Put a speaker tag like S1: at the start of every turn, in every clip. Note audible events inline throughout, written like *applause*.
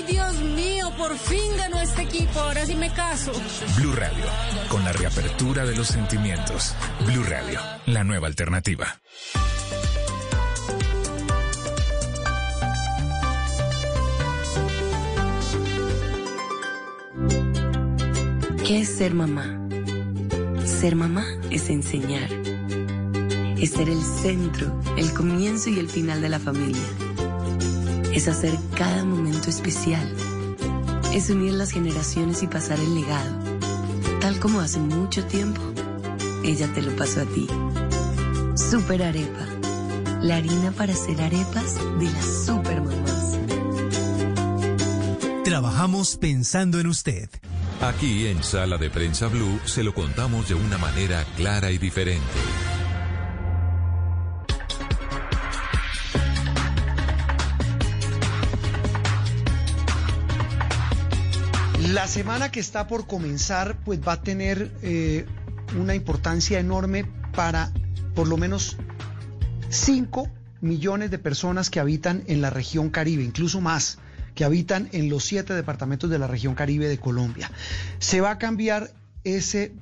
S1: Ay, Dios mío, por fin ganó este equipo. Ahora sí me caso.
S2: Blue Radio, con la reapertura de los sentimientos. Blue Radio, la nueva alternativa.
S3: ¿Qué es ser mamá? Ser mamá es enseñar. Es ser el centro, el comienzo y el final de la familia. Es hacer cada momento especial. Es unir las generaciones y pasar el legado. Tal como hace mucho tiempo, ella te lo pasó a ti. Super Arepa. La harina para hacer arepas de las super mamás.
S4: Trabajamos pensando en usted.
S5: Aquí en Sala de Prensa Blue se lo contamos de una manera clara y diferente.
S6: La semana que está por comenzar, pues va a tener eh, una importancia enorme para por lo menos 5 millones de personas que habitan en la región Caribe, incluso más que habitan en los siete departamentos de la región Caribe de Colombia. Se va a cambiar ese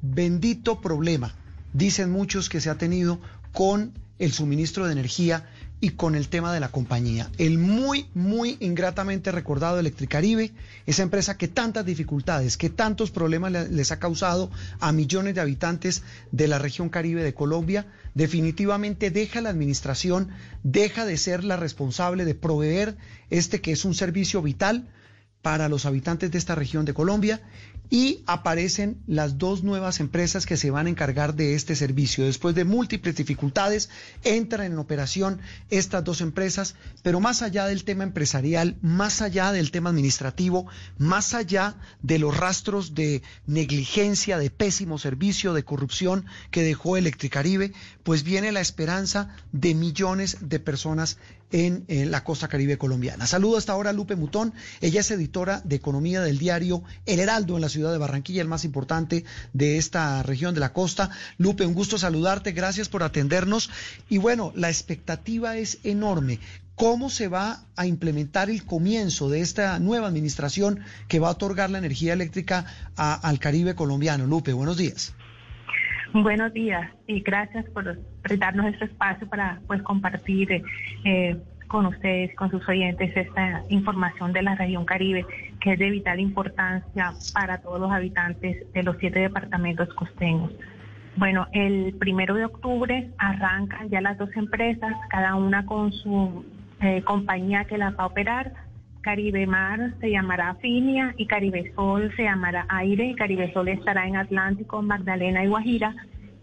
S6: bendito problema, dicen muchos que se ha tenido con el suministro de energía y con el tema de la compañía. El muy, muy ingratamente recordado Electricaribe, esa empresa que tantas dificultades, que tantos problemas les ha causado a millones de habitantes de la región Caribe de Colombia, definitivamente deja la administración, deja de ser la responsable de proveer este que es un servicio vital para los habitantes de esta región de Colombia y aparecen las dos nuevas empresas que se van a encargar de este servicio. Después de múltiples dificultades, entran en operación estas dos empresas, pero más allá del tema empresarial, más allá del tema administrativo, más allá de los rastros de negligencia, de pésimo servicio, de corrupción que dejó Electricaribe, pues viene la esperanza de millones de personas en, la costa caribe colombiana. Saludo hasta ahora a Lupe Mutón, ella es editora de economía del diario El Heraldo en la ciudad de Barranquilla, el más importante de esta región de la costa. Lupe, un gusto saludarte, gracias por atendernos. Y bueno, la expectativa es enorme. ¿Cómo se va a implementar el comienzo de esta nueva administración que va a otorgar la energía eléctrica al Caribe colombiano? Lupe, buenos días.
S7: Buenos días y gracias por darnos este espacio para pues compartir eh, con ustedes, con sus oyentes, esta información de la región Caribe, que es de vital importancia para todos los habitantes de los siete departamentos costeños. Bueno, el primero de octubre arrancan ya las dos empresas, cada una con su eh, compañía que las va a operar. Caribe Mar se llamará Finia y Caribe Sol se llamará Aire. Caribe Sol estará en Atlántico, Magdalena y Guajira.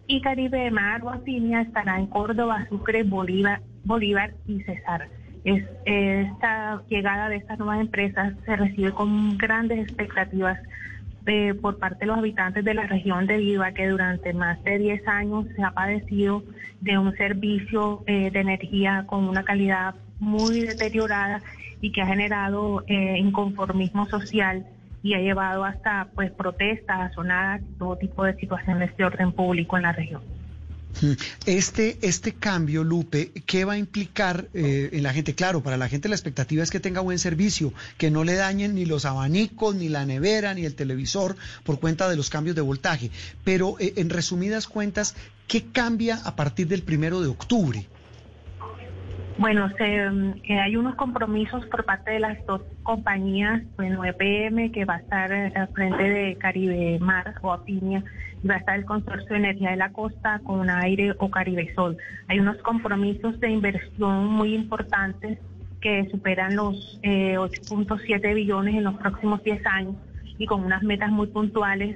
S7: Y Caribe Mar o Afinia estará en Córdoba, Sucre, Bolívar, Bolívar y Cesar esta llegada de estas nuevas empresas se recibe con grandes expectativas eh, por parte de los habitantes de la región debido a que durante más de 10 años se ha padecido de un servicio eh, de energía con una calidad muy deteriorada y que ha generado eh, inconformismo social y ha llevado hasta pues protestas, sonadas, todo tipo de situaciones de orden público en la región.
S6: Este, este cambio, Lupe, ¿qué va a implicar eh, en la gente? Claro, para la gente la expectativa es que tenga buen servicio, que no le dañen ni los abanicos, ni la nevera, ni el televisor por cuenta de los cambios de voltaje. Pero eh, en resumidas cuentas, ¿qué cambia a partir del primero de octubre?
S7: Bueno, se, eh, hay unos compromisos por parte de las dos compañías, bueno, EPM, que va a estar al frente de Caribe Mar o Apiña, y va a estar el Consorcio de Energía de la Costa con Aire o Caribe Sol. Hay unos compromisos de inversión muy importantes que superan los 8.7 eh, billones en los próximos 10 años y con unas metas muy puntuales.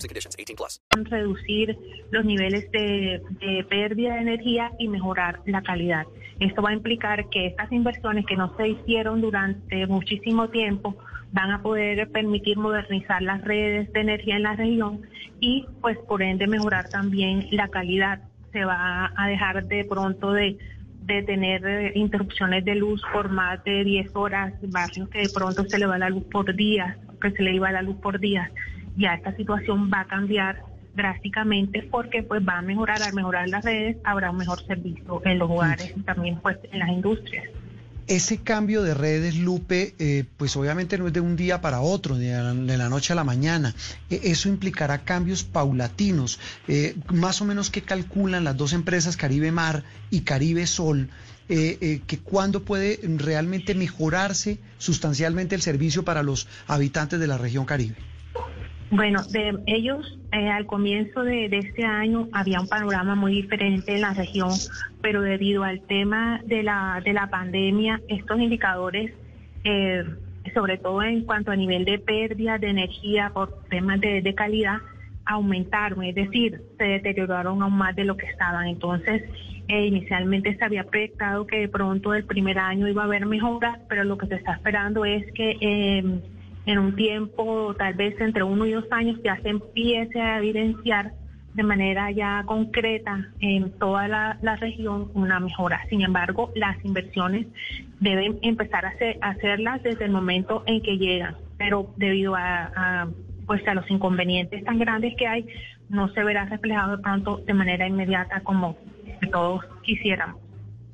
S8: and conditions. 18 plus.
S7: Reducir los niveles de, de pérdida de energía y mejorar la calidad. Esto va a implicar que estas inversiones que no se hicieron durante muchísimo tiempo van a poder permitir modernizar las redes de energía en la región y pues por ende mejorar también la calidad se va a dejar de pronto de, de tener eh, interrupciones de luz por más de 10 horas, barrios que de pronto se le va la luz por días, que se le iba la luz por días. Ya esta situación va a cambiar drásticamente porque pues va a mejorar, al mejorar las redes habrá un mejor servicio en los hogares y también pues en las industrias.
S6: Ese cambio de redes, Lupe, eh, pues obviamente no es de un día para otro, de la, de la noche a la mañana. E, eso implicará cambios paulatinos. Eh, más o menos qué calculan las dos empresas Caribe Mar y Caribe Sol, eh, que cuándo puede realmente mejorarse sustancialmente el servicio para los habitantes de la región Caribe.
S7: Bueno, de ellos eh, al comienzo de, este año había un panorama muy diferente en la región, pero debido al tema de la, de la pandemia, estos indicadores, eh, sobre todo en cuanto a nivel de pérdida de energía por temas de, calidad, aumentaron, es decir, se deterioraron aún más de lo que estaban. Entonces, eh, inicialmente se había proyectado que de pronto el primer año iba a haber mejoras, pero lo que se está esperando es que en un tiempo, tal vez entre uno y dos años, ya se empiece a evidenciar de manera ya concreta en toda la, región una mejora. Sin embargo, las inversiones deben empezar a, hacerlas desde el momento en que llegan, pero debido a, pues a los inconvenientes tan grandes que hay, no se verá reflejado pronto de manera inmediata como todos quisiéramos.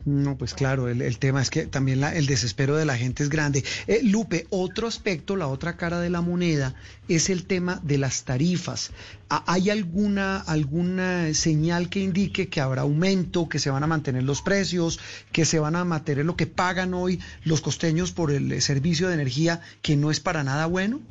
S6: No, pues claro, el, tema es que también el desespero de la gente es grande. Eh, Lupe, otro aspecto, la otra cara de la moneda, es el tema de las tarifas. ¿Hay alguna, alguna señal que indique que habrá aumento, que se van a mantener los precios, que se van a mantener lo que pagan hoy los costeños por el servicio de energía, que no es para nada bueno?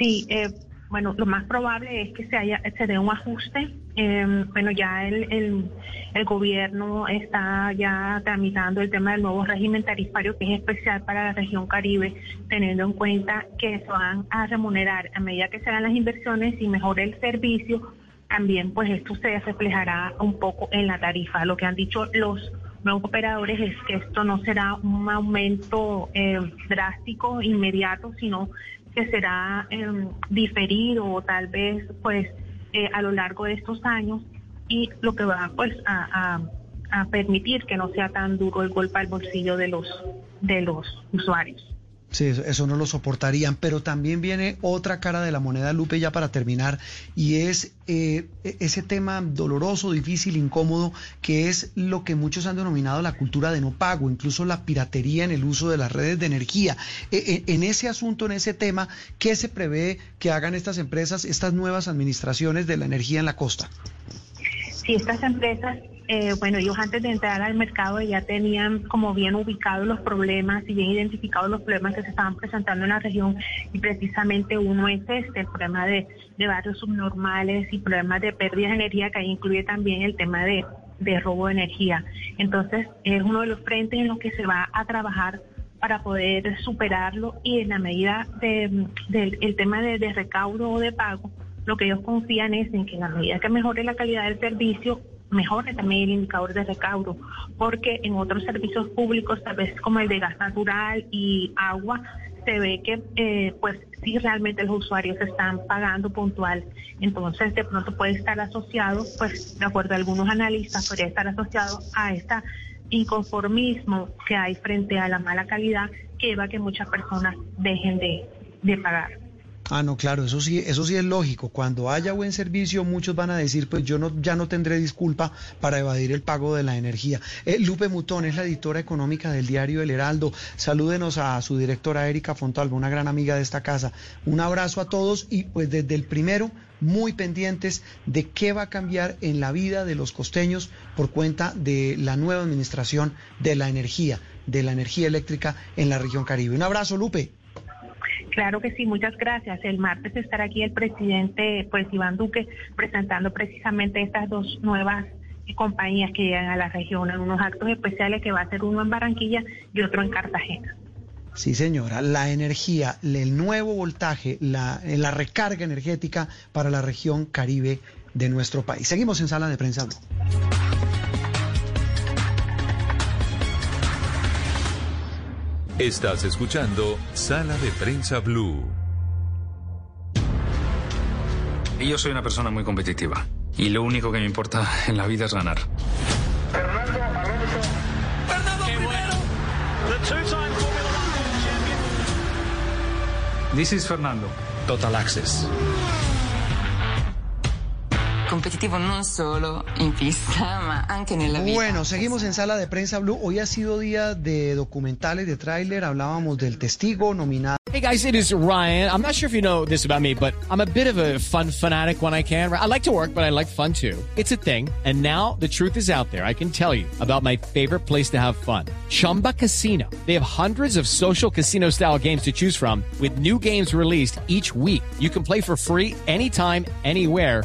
S7: Sí, eh, bueno, lo más probable es que se haya se dé un ajuste. Em, bueno, ya el, el, gobierno está ya tramitando el tema del nuevo régimen tarifario que es especial para la región Caribe, teniendo en cuenta que se van a remunerar a medida que se hagan las inversiones y mejore el servicio. También, pues esto se reflejará un poco en la tarifa. Lo que han dicho los nuevos operadores es que esto no será un aumento eh, drástico, inmediato, sino que será eh, diferido o tal vez pues eh, a lo largo de estos años y lo que va pues a, a permitir que no sea tan duro el golpe al bolsillo de los de los usuarios.
S6: Sí, eso, no lo soportarían, pero también viene otra cara de la moneda, Lupe, ya para terminar, y es eh, e, ese tema doloroso, difícil, incómodo, que es lo que muchos han denominado la cultura de no pago, incluso la piratería en el uso de las redes de energía. E, e, en ese asunto, en ese tema, ¿qué se prevé que hagan estas empresas, estas nuevas administraciones de la energía en la costa?
S7: Sí, estas empresas eh, bueno, ellos antes de entrar al mercado ya tenían como bien ubicados los problemas y bien identificados los problemas que se estaban presentando en la región y precisamente uno es este, el problema de, barrios subnormales y problemas de pérdida de energía que ahí incluye también el tema de, robo de energía. Entonces es uno de los frentes en los que se va a trabajar para poder superarlo y en la medida del de, tema de, de recaudo o de pago, lo que ellos confían es en que en la medida que mejore la calidad del servicio, mejore también el indicador de recaudo, porque en otros servicios públicos, tal vez como el de gas natural y agua, se ve que eh, pues sí realmente los usuarios están pagando puntual. Entonces de pronto puede estar asociado, pues de acuerdo a algunos analistas, podría estar asociado a este inconformismo que hay frente a la mala calidad que lleva a que muchas personas dejen de, de pagar.
S6: Ah, no, claro, eso sí, eso sí es lógico. Cuando haya buen servicio, muchos van a decir, pues yo no, ya no tendré disculpa para evadir el pago de la energía. Eh, Lupe Mutón es la editora económica del diario El Heraldo. Salúdenos a su directora Erika Fontalvo, una gran amiga de esta casa. Un abrazo a todos y pues desde el primero muy pendientes de qué va a cambiar en la vida de los costeños por cuenta de la nueva administración de la energía, de la energía eléctrica en la región Caribe. Un abrazo, Lupe.
S7: Claro que sí, muchas gracias. El martes estará aquí el presidente, pues Iván Duque, presentando precisamente estas dos nuevas compañías que llegan a la región en unos actos especiales que va a ser uno en Barranquilla y otro en Cartagena.
S6: Sí, señora, la energía, el nuevo voltaje, la, la recarga energética para la región Caribe de nuestro país. Seguimos en sala de prensa.
S5: Estás escuchando Sala de Prensa Blue.
S9: Yo soy una persona muy competitiva y lo único que me importa en la vida es ganar.
S10: Fernando Alonso. Fernando primero. The One
S9: champion. This is Fernando. Total Access.
S3: Competitivo non solo in pista, *laughs* ma anche nella vida.
S6: Bueno, seguimos en sala de prensa Blue. Hoy ha sido día de documentales, de tráiler. Hablábamos del testigo nominado.
S11: Hey guys, it is Ryan. I'm not sure if you know this about me, but I'm a bit of a fun fanatic when I can. I like to work, but I like fun too. It's a thing. And now the truth is out there. I can tell you about my favorite place to have fun. Chumba Casino. They have hundreds of social casino style games to choose from with new games released each week. You can play for free anytime, anywhere